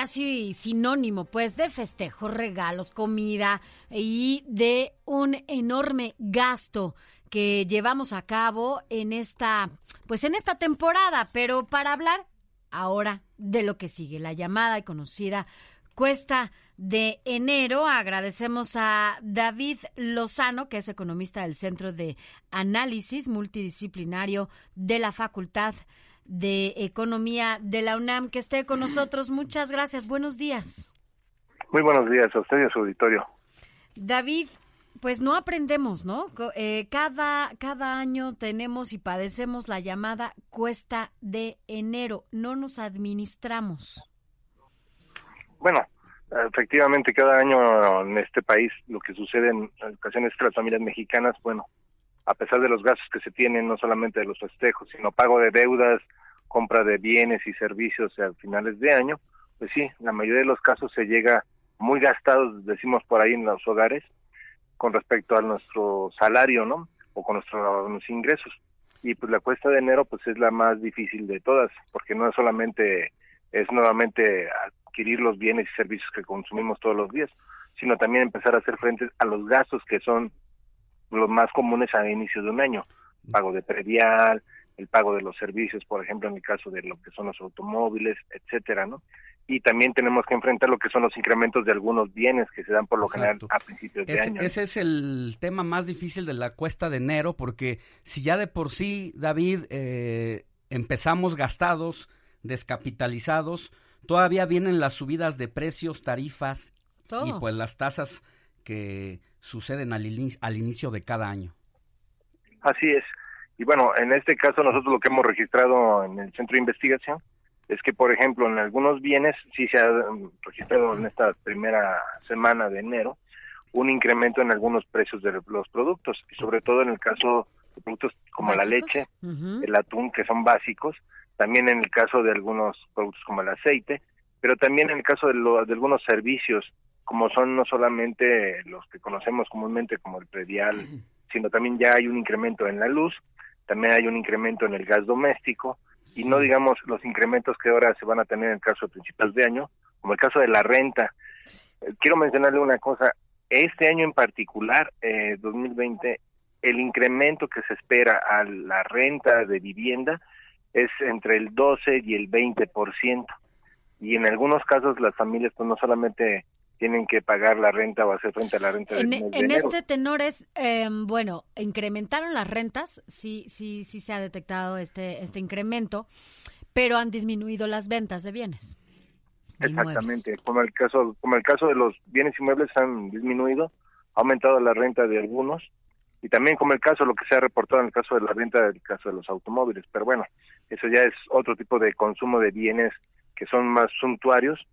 casi sinónimo, pues, de festejos, regalos, comida y de un enorme gasto que llevamos a cabo en esta, pues, en esta temporada. Pero para hablar ahora de lo que sigue, la llamada y conocida cuesta de enero. Agradecemos a David Lozano, que es economista del Centro de Análisis Multidisciplinario de la Facultad de Economía de la UNAM, que esté con nosotros. Muchas gracias. Buenos días. Muy buenos días a usted y a su auditorio. David, pues no aprendemos, ¿no? Eh, cada, cada año tenemos y padecemos la llamada cuesta de enero. No nos administramos. Bueno, efectivamente cada año en este país lo que sucede en ocasiones las familias mexicanas, bueno, a pesar de los gastos que se tienen, no solamente de los festejos, sino pago de deudas, compra de bienes y servicios a finales de año, pues sí, la mayoría de los casos se llega muy gastados, decimos por ahí en los hogares, con respecto a nuestro salario, ¿no? O con nuestros ingresos. Y pues la cuesta de enero pues es la más difícil de todas, porque no es solamente es nuevamente adquirir los bienes y servicios que consumimos todos los días, sino también empezar a hacer frente a los gastos que son los más comunes a inicio de un año, pago de predial, el pago de los servicios, por ejemplo, en el caso de lo que son los automóviles, etcétera, ¿no? Y también tenemos que enfrentar lo que son los incrementos de algunos bienes que se dan por lo general a principios de año. Ese es el tema más difícil de la cuesta de enero, porque si ya de por sí, David, eh, empezamos gastados, descapitalizados, todavía vienen las subidas de precios, tarifas y pues las tasas que suceden al, al inicio de cada año. Así es. Y bueno, en este caso nosotros lo que hemos registrado en el centro de investigación es que, por ejemplo, en algunos bienes sí se ha mm, registrado en esta primera semana de enero un incremento en algunos precios de los productos, y sobre todo en el caso de productos como la leche, el atún, que son básicos, también en el caso de algunos productos como el aceite, pero también en el caso de, de algunos servicios, como son no solamente los que conocemos comúnmente como el predial, sino también ya hay un incremento en la luz, también hay un incremento en el gas doméstico y no digamos los incrementos que ahora se van a tener en el caso de principios de año, como el caso de la renta. Eh, quiero mencionarle una cosa, este año en particular, eh, 2020, el incremento que se espera a la renta de vivienda es entre el 12 y el 20%. Y en algunos casos las familias pues no solamente tienen que pagar la renta o hacer frente a la renta. En, de en este tenor es, eh, bueno, incrementaron las rentas, sí, sí, sí se ha detectado este, este incremento, pero han disminuido las ventas de bienes. Exactamente, como el caso, como el caso de los bienes inmuebles han disminuido, ha aumentado la renta de algunos y también como el caso lo que se ha reportado en el caso de la renta del caso de los automóviles, pero bueno, eso ya es otro tipo de consumo de bienes que son más suntuarios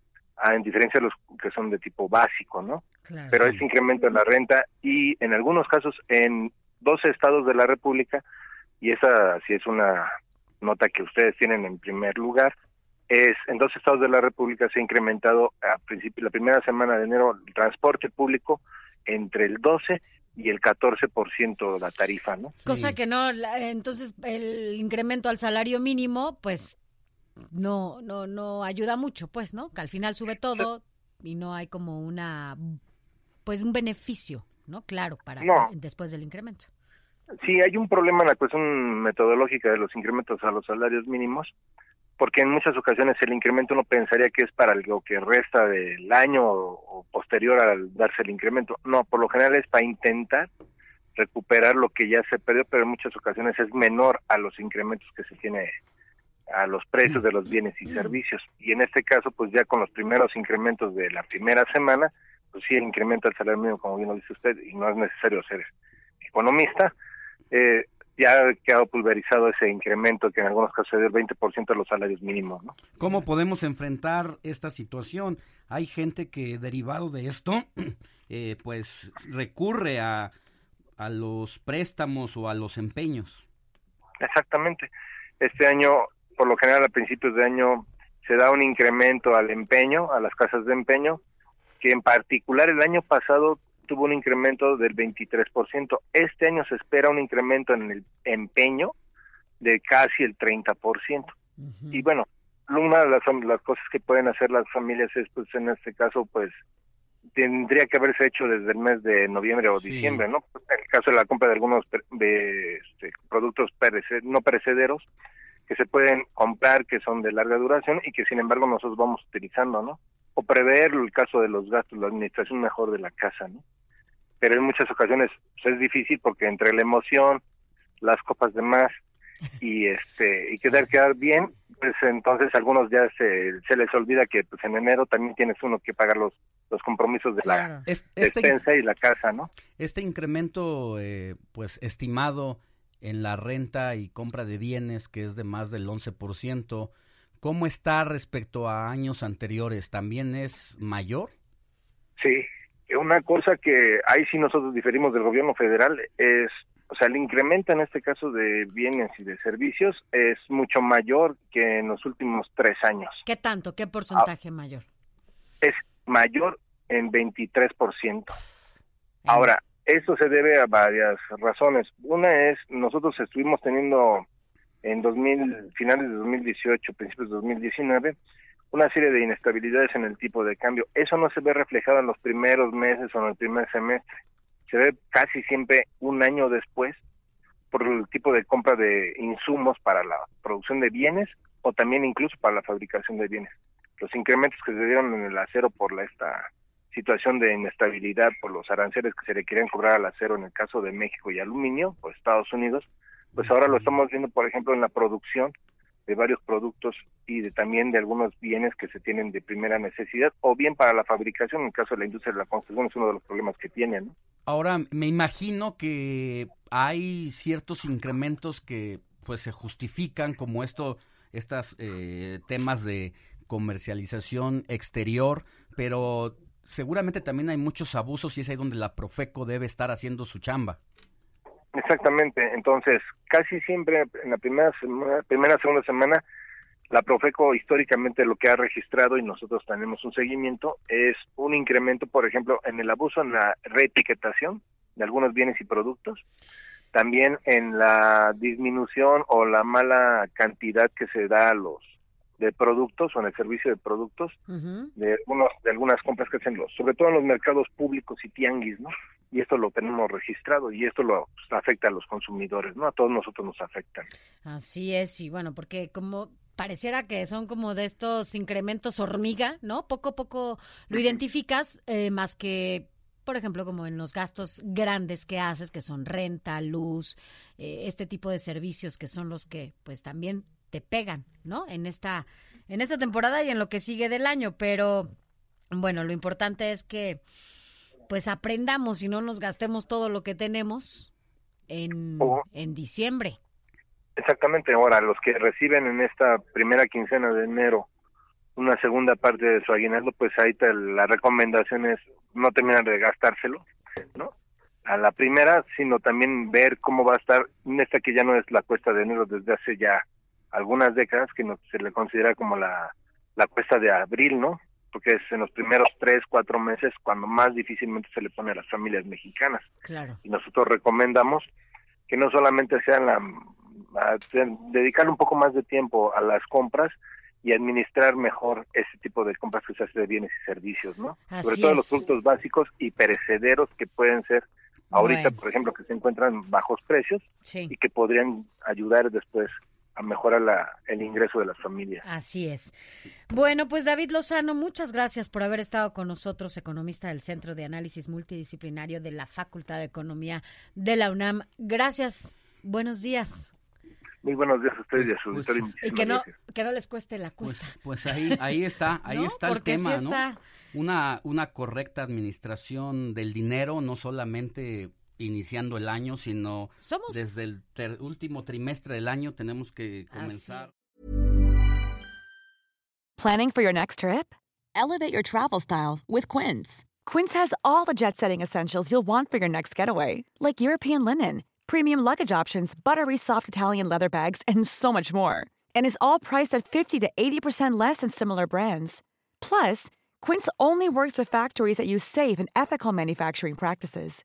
en diferencia de los que son de tipo básico, ¿no? Pero ese incremento en la renta y en algunos casos en 12 estados de la República, y esa sí es una nota que ustedes tienen en primer lugar, es en dos estados de la República se ha incrementado a principio la primera semana de enero el transporte público entre el 12 y el 14% la tarifa, ¿no? Cosa que no, entonces el incremento al salario mínimo, pues no, no, no ayuda mucho, pues, ¿no? Que al final sube todo y no hay como una, pues, un beneficio, ¿no? Claro, para después del incremento. Sí, hay un problema en la cuestión metodológica de los incrementos a los salarios mínimos, porque en muchas ocasiones el incremento uno pensaría que es para lo que resta del año o, posterior al darse el incremento. No, por lo general es para intentar recuperar lo que ya se perdió, pero en muchas ocasiones es menor a los incrementos que se tiene a los precios de los bienes y servicios. Y en este caso, pues ya con los primeros incrementos de la primera semana, sí incrementa el salario mínimo, como bien lo dice usted, y no es necesario ser economista, eh, ya ha quedado pulverizado ese incremento que en algunos casos es del 20% de los salarios mínimos. ¿no? ¿Cómo podemos enfrentar esta situación? Hay gente que derivado de esto, eh, pues recurre a, a los préstamos o a los empeños. Exactamente. Este año, por lo general a principios de año, se da un incremento al empeño, a las casas de empeño, que en particular el año pasado tuvo un incremento del 23%. Este año se espera un incremento en el empeño de casi el 30%. Y bueno, una de las, las, cosas que pueden hacer las familias es, pues en este caso, pues tendría que haberse hecho desde el mes de noviembre o diciembre, ¿no? En el caso de la compra de algunos de, este, productos no perecederos que se pueden comprar, que son de larga duración y que sin embargo nosotros vamos utilizando, ¿no? O prever el caso de los gastos, la administración mejor de la casa, ¿no? pero en muchas ocasiones pues, es difícil porque entre la emoción, las copas de más y este y quedar quedar bien, pues entonces algunos ya se, se les olvida que pues en enero también tienes uno que pagar los los compromisos de la este, despensa y la casa, ¿no? Este incremento eh, pues estimado en la renta y compra de bienes que es de más del 11%, ¿cómo está respecto a años anteriores? ¿También es mayor? Sí, una cosa que ahí sí nosotros diferimos del gobierno federal es, o sea, el incremento en este caso de bienes y de servicios es mucho mayor que en los últimos tres años. ¿Qué tanto? ¿Qué porcentaje mayor? Es mayor en 23%. Ahora, eso se debe a varias razones. Una es, nosotros estuvimos teniendo en 2000, finales de 2018, principios de 2019, una serie de inestabilidades en el tipo de cambio. Eso no se ve reflejado en los primeros meses o en el primer semestre. Se ve casi siempre un año después por el tipo de compra de insumos para la producción de bienes o también incluso para la fabricación de bienes. Los incrementos que se dieron en el acero por la, esta situación de inestabilidad por los aranceles que se le querían cobrar al acero en el caso de México y aluminio, por Estados Unidos, pues ahora lo estamos viendo, por ejemplo, en la producción de varios productos y de, también de algunos bienes que se tienen de primera necesidad o bien para la fabricación, en el caso de la industria de la construcción es uno de los problemas que tienen. Ahora, me imagino que hay ciertos incrementos que pues se justifican como esto, estas eh, temas de comercialización exterior, pero seguramente también hay muchos abusos y es ahí donde la Profeco debe estar haciendo su chamba. Exactamente, entonces casi siempre en la primera semana, primera segunda semana la Profeco históricamente lo que ha registrado y nosotros tenemos un seguimiento es un incremento, por ejemplo, en el abuso en la reetiquetación de algunos bienes y productos, también en la disminución o la mala cantidad que se da a los de productos o en el servicio de productos de algunos de algunas compras que hacen los sobre todo en los mercados públicos y tianguis no y esto lo tenemos registrado y esto lo pues, afecta a los consumidores no a todos nosotros nos afecta. Así es y bueno porque como pareciera que son como de estos incrementos hormiga no poco a poco lo identificas eh, más que por ejemplo, como en los gastos grandes que haces, que son renta, luz, eh, este tipo de servicios que son los que pues también te pegan, ¿no? En esta, en esta temporada y en lo que sigue del año, pero bueno, lo importante es que pues aprendamos y no nos gastemos todo lo que tenemos en, en diciembre. Exactamente, ahora los que reciben en esta primera quincena de enero una segunda parte de su aguinaldo, pues ahí te, la recomendación es no terminar de gastárselo, ¿no? A la primera, sino también ver cómo va a estar, en esta que ya no es la cuesta de enero desde hace ya algunas décadas que no, se le considera como la, la cuesta de abril, ¿no? Porque es en los primeros tres, cuatro meses cuando más difícilmente se le pone a las familias mexicanas. Claro. Y nosotros recomendamos que no solamente sean la, dedicar un poco más de tiempo a las compras y administrar mejor ese tipo de compras que se hace de bienes y servicios, ¿no? Sobre todo los productos básicos y perecederos que pueden ser ahorita, por ejemplo, que se encuentran bajos precios y que podrían ayudar después a mejorar la, el ingreso de las familias. Así es. Bueno, pues David Lozano, muchas gracias por haber estado con nosotros, economista del Centro de Análisis Multidisciplinario de la Facultad de Economía de la UNAM. Gracias. Buenos días. Muy buenos días a ustedes y a su Pues, auditorio. pues, Y que no, gracias. que no les cueste la Pues, cuesta. pues ahí, ahí está, ahí ¿No? está el Porque sí tema, está- ¿no? Una, una correcta administración del dinero, no solamente iniciando el año, sino Somos desde el ter- último trimestre del año tenemos que Así comenzar. Planning for your next trip? Elevate your travel style with Quince. Quince has all the jet setting essentials you'll want for your next getaway, like European linen, premium luggage options, buttery soft Italian leather bags, and so much more. And is all priced at 50 to 80% less than similar brands. Plus, Quince only works with factories that use safe and ethical manufacturing practices.